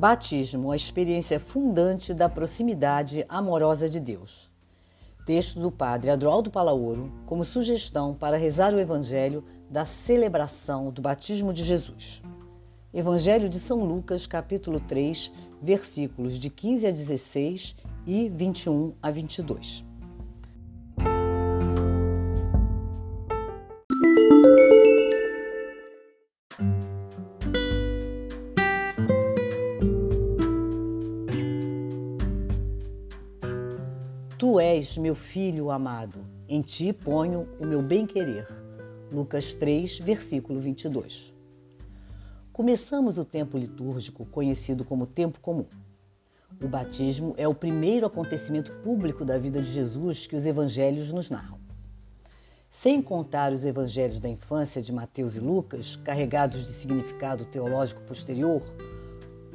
Batismo, a experiência fundante da proximidade amorosa de Deus. Texto do Padre Adroaldo Palaoro, como sugestão para rezar o Evangelho da celebração do batismo de Jesus. Evangelho de São Lucas, capítulo 3, versículos de 15 a 16 e 21 a 22. Meu filho amado, em ti ponho o meu bem-querer. Lucas 3, versículo 22. Começamos o tempo litúrgico, conhecido como tempo comum. O batismo é o primeiro acontecimento público da vida de Jesus que os evangelhos nos narram. Sem contar os evangelhos da infância de Mateus e Lucas, carregados de significado teológico posterior,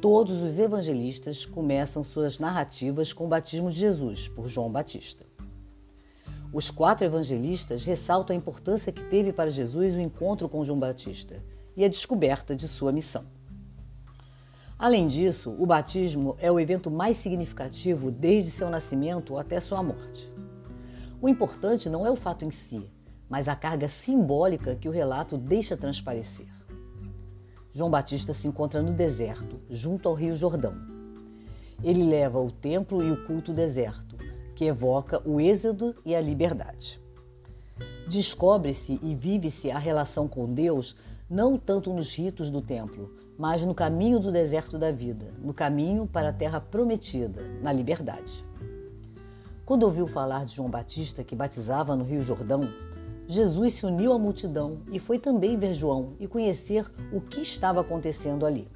todos os evangelistas começam suas narrativas com o batismo de Jesus por João Batista. Os quatro evangelistas ressaltam a importância que teve para Jesus o encontro com João Batista e a descoberta de sua missão. Além disso, o batismo é o evento mais significativo desde seu nascimento até sua morte. O importante não é o fato em si, mas a carga simbólica que o relato deixa transparecer. João Batista se encontra no deserto, junto ao Rio Jordão. Ele leva o templo e o culto deserto, que evoca o êxodo e a liberdade. Descobre-se e vive-se a relação com Deus não tanto nos ritos do templo, mas no caminho do deserto da vida, no caminho para a terra prometida, na liberdade. Quando ouviu falar de João Batista que batizava no Rio Jordão, Jesus se uniu à multidão e foi também ver João e conhecer o que estava acontecendo ali.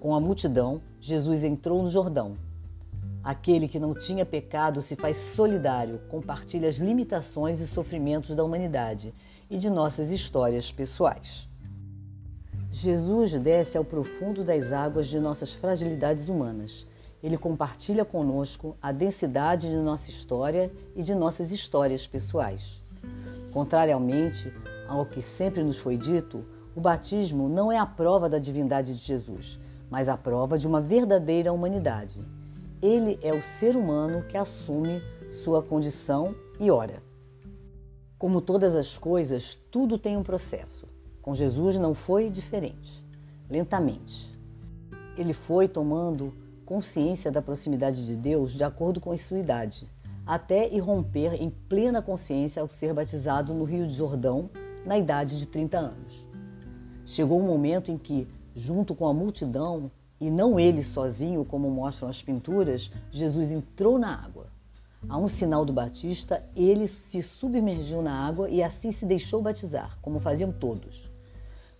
Com a multidão, Jesus entrou no Jordão. Aquele que não tinha pecado se faz solidário, compartilha as limitações e sofrimentos da humanidade e de nossas histórias pessoais. Jesus desce ao profundo das águas de nossas fragilidades humanas. Ele compartilha conosco a densidade de nossa história e de nossas histórias pessoais. Contrariamente ao que sempre nos foi dito, o batismo não é a prova da divindade de Jesus, mas a prova de uma verdadeira humanidade. Ele é o ser humano que assume sua condição e ora. Como todas as coisas, tudo tem um processo. Com Jesus não foi diferente. Lentamente. Ele foi tomando consciência da proximidade de Deus de acordo com a sua idade até irromper em plena consciência ao ser batizado no Rio de Jordão, na idade de 30 anos. Chegou um momento em que, junto com a multidão, e não ele sozinho, como mostram as pinturas, Jesus entrou na água. A um sinal do Batista, ele se submergiu na água e assim se deixou batizar, como faziam todos.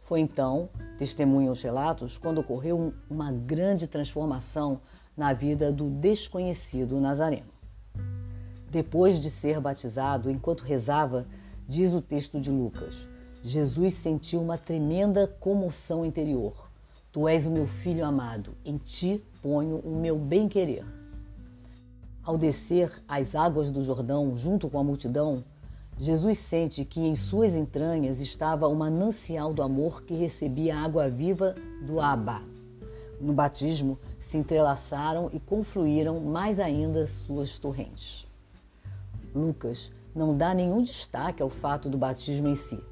Foi então, testemunham os relatos, quando ocorreu uma grande transformação na vida do desconhecido Nazareno. Depois de ser batizado, enquanto rezava, diz o texto de Lucas, Jesus sentiu uma tremenda comoção interior. Tu és o meu filho amado, em ti ponho o meu bem-querer. Ao descer as águas do Jordão junto com a multidão, Jesus sente que em suas entranhas estava o manancial do amor que recebia a água viva do Abba. No batismo, se entrelaçaram e confluíram mais ainda suas torrentes. Lucas não dá nenhum destaque ao fato do batismo em si.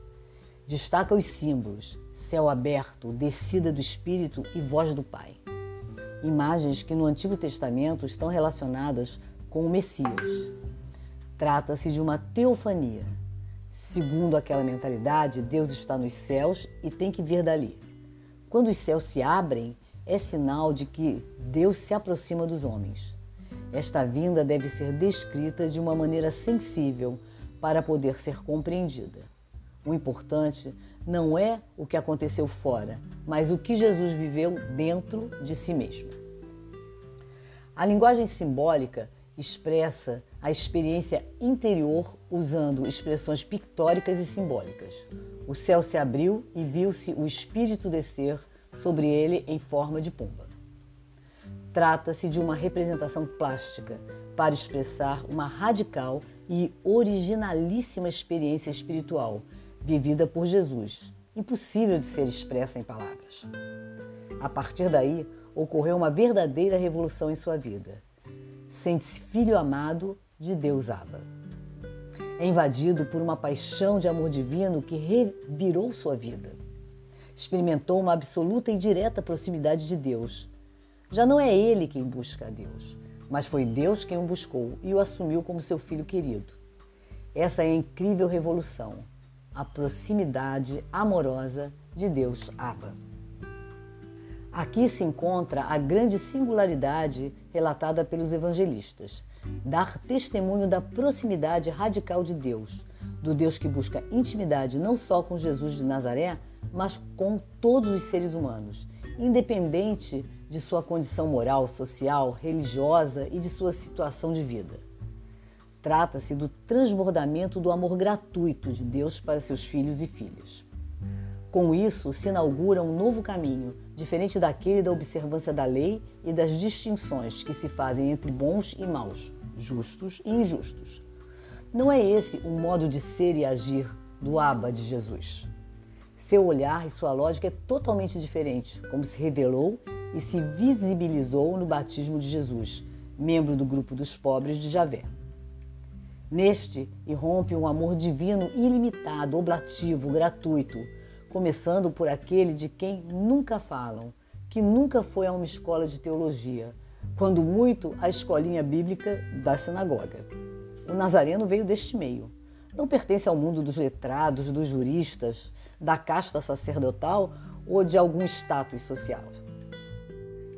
Destaca os símbolos: céu aberto, descida do Espírito e voz do Pai. Imagens que no Antigo Testamento estão relacionadas com o Messias. Trata-se de uma teofania. Segundo aquela mentalidade, Deus está nos céus e tem que vir dali. Quando os céus se abrem, é sinal de que Deus se aproxima dos homens. Esta vinda deve ser descrita de uma maneira sensível para poder ser compreendida. O importante não é o que aconteceu fora, mas o que Jesus viveu dentro de si mesmo. A linguagem simbólica expressa a experiência interior usando expressões pictóricas e simbólicas. O céu se abriu e viu-se o Espírito descer sobre ele em forma de pomba. Trata-se de uma representação plástica para expressar uma radical e originalíssima experiência espiritual vivida por Jesus, impossível de ser expressa em palavras. A partir daí, ocorreu uma verdadeira revolução em sua vida. Sente-se filho amado de Deus Abba. É invadido por uma paixão de amor divino que revirou sua vida. Experimentou uma absoluta e direta proximidade de Deus. Já não é ele quem busca a Deus, mas foi Deus quem o buscou e o assumiu como seu filho querido. Essa é a incrível revolução, a proximidade amorosa de Deus Abba. Aqui se encontra a grande singularidade relatada pelos evangelistas: dar testemunho da proximidade radical de Deus, do Deus que busca intimidade não só com Jesus de Nazaré, mas com todos os seres humanos, independente de sua condição moral, social, religiosa e de sua situação de vida. Trata-se do transbordamento do amor gratuito de Deus para seus filhos e filhas. Com isso, se inaugura um novo caminho, diferente daquele da observância da lei e das distinções que se fazem entre bons e maus, justos e injustos. Não é esse o modo de ser e agir do Abba de Jesus. Seu olhar e sua lógica é totalmente diferente, como se revelou e se visibilizou no batismo de Jesus, membro do grupo dos pobres de Javé. Neste irrompe um amor divino ilimitado, oblativo, gratuito, começando por aquele de quem nunca falam, que nunca foi a uma escola de teologia, quando muito a escolinha bíblica da sinagoga. O nazareno veio deste meio. Não pertence ao mundo dos letrados, dos juristas, da casta sacerdotal ou de algum status social.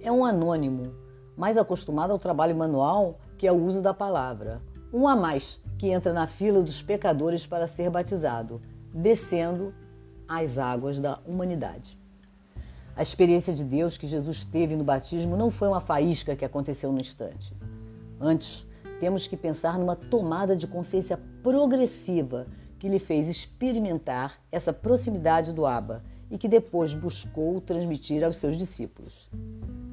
É um anônimo, mais acostumado ao trabalho manual que ao uso da palavra. Um a mais que entra na fila dos pecadores para ser batizado, descendo às águas da humanidade. A experiência de Deus que Jesus teve no batismo não foi uma faísca que aconteceu no instante. Antes, temos que pensar numa tomada de consciência progressiva que lhe fez experimentar essa proximidade do Abba e que depois buscou transmitir aos seus discípulos.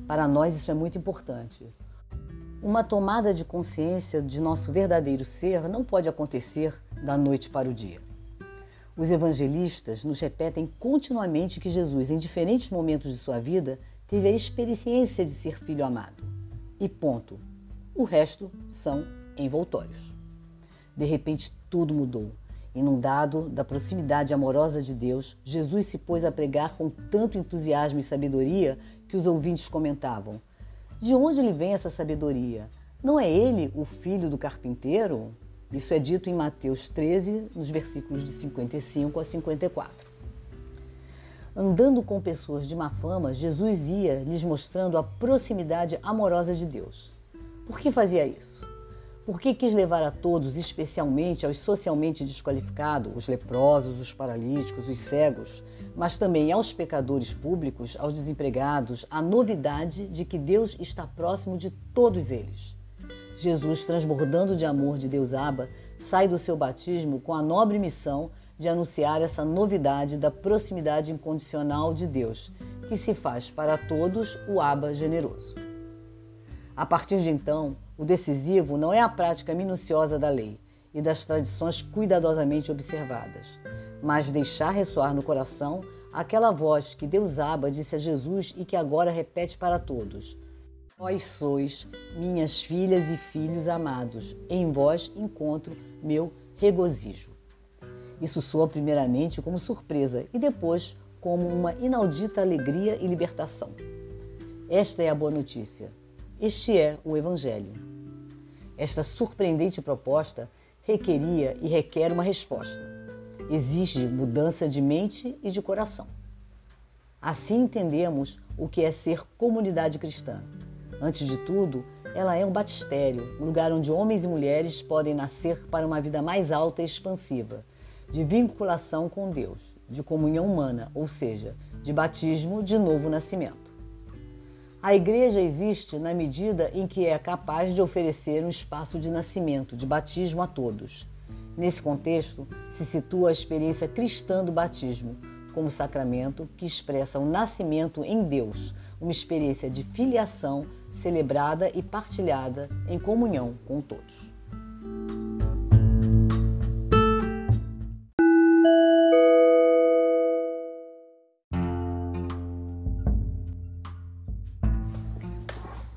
Para nós isso é muito importante. Uma tomada de consciência de nosso verdadeiro ser não pode acontecer da noite para o dia. Os evangelistas nos repetem continuamente que Jesus, em diferentes momentos de sua vida, teve a experiência de ser filho amado. E ponto. O resto são envoltórios. De repente, tudo mudou. Inundado da proximidade amorosa de Deus, Jesus se pôs a pregar com tanto entusiasmo e sabedoria que os ouvintes comentavam: De onde lhe vem essa sabedoria? Não é ele o filho do carpinteiro? Isso é dito em Mateus 13, nos versículos de 55 a 54. Andando com pessoas de má fama, Jesus ia lhes mostrando a proximidade amorosa de Deus. Por que fazia isso? Porque quis levar a todos, especialmente aos socialmente desqualificados, os leprosos, os paralíticos, os cegos, mas também aos pecadores públicos, aos desempregados, a novidade de que Deus está próximo de todos eles. Jesus, transbordando de amor de Deus Abba, sai do seu batismo com a nobre missão de anunciar essa novidade da proximidade incondicional de Deus, que se faz para todos o Abba generoso. A partir de então, o decisivo não é a prática minuciosa da lei e das tradições cuidadosamente observadas, mas deixar ressoar no coração aquela voz que Deus Abba disse a Jesus e que agora repete para todos: Vós sois minhas filhas e filhos amados, em vós encontro meu regozijo. Isso soa primeiramente como surpresa e depois como uma inaudita alegria e libertação. Esta é a boa notícia. Este é o Evangelho. Esta surpreendente proposta requeria e requer uma resposta. Exige mudança de mente e de coração. Assim entendemos o que é ser comunidade cristã Antes de tudo, ela é um batistério, um lugar onde homens e mulheres podem nascer para uma vida mais alta e expansiva, de vinculação com Deus, de comunhão humana, ou seja, de batismo de novo nascimento. A igreja existe na medida em que é capaz de oferecer um espaço de nascimento, de batismo a todos. Nesse contexto, se situa a experiência cristã do batismo, como sacramento que expressa o nascimento em Deus, uma experiência de filiação celebrada e partilhada em comunhão com todos.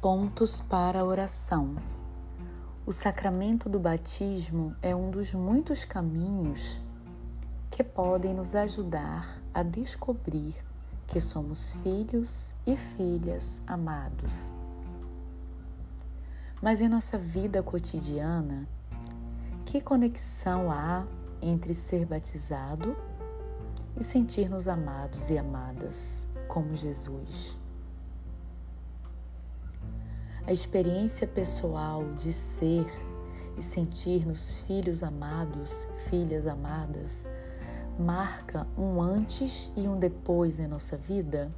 Pontos para a oração. O sacramento do batismo é um dos muitos caminhos que podem nos ajudar a descobrir que somos filhos e filhas amados. Mas em nossa vida cotidiana, que conexão há entre ser batizado e sentir-nos amados e amadas como Jesus? A experiência pessoal de ser e sentir-nos filhos amados, filhas amadas, marca um antes e um depois em nossa vida?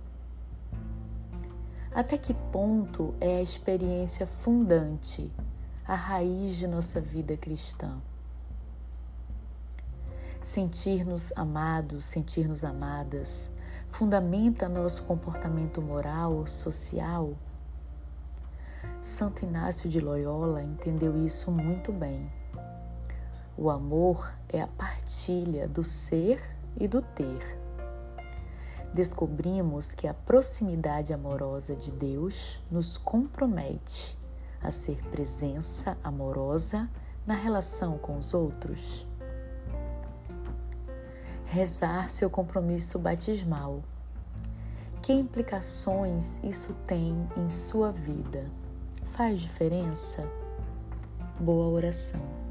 Até que ponto é a experiência fundante, a raiz de nossa vida cristã? Sentir-nos amados, sentir-nos amadas, fundamenta nosso comportamento moral, social? Santo Inácio de Loyola entendeu isso muito bem. O amor é a partilha do ser e do ter. Descobrimos que a proximidade amorosa de Deus nos compromete a ser presença amorosa na relação com os outros. Rezar seu compromisso batismal. Que implicações isso tem em sua vida? Faz diferença? Boa oração.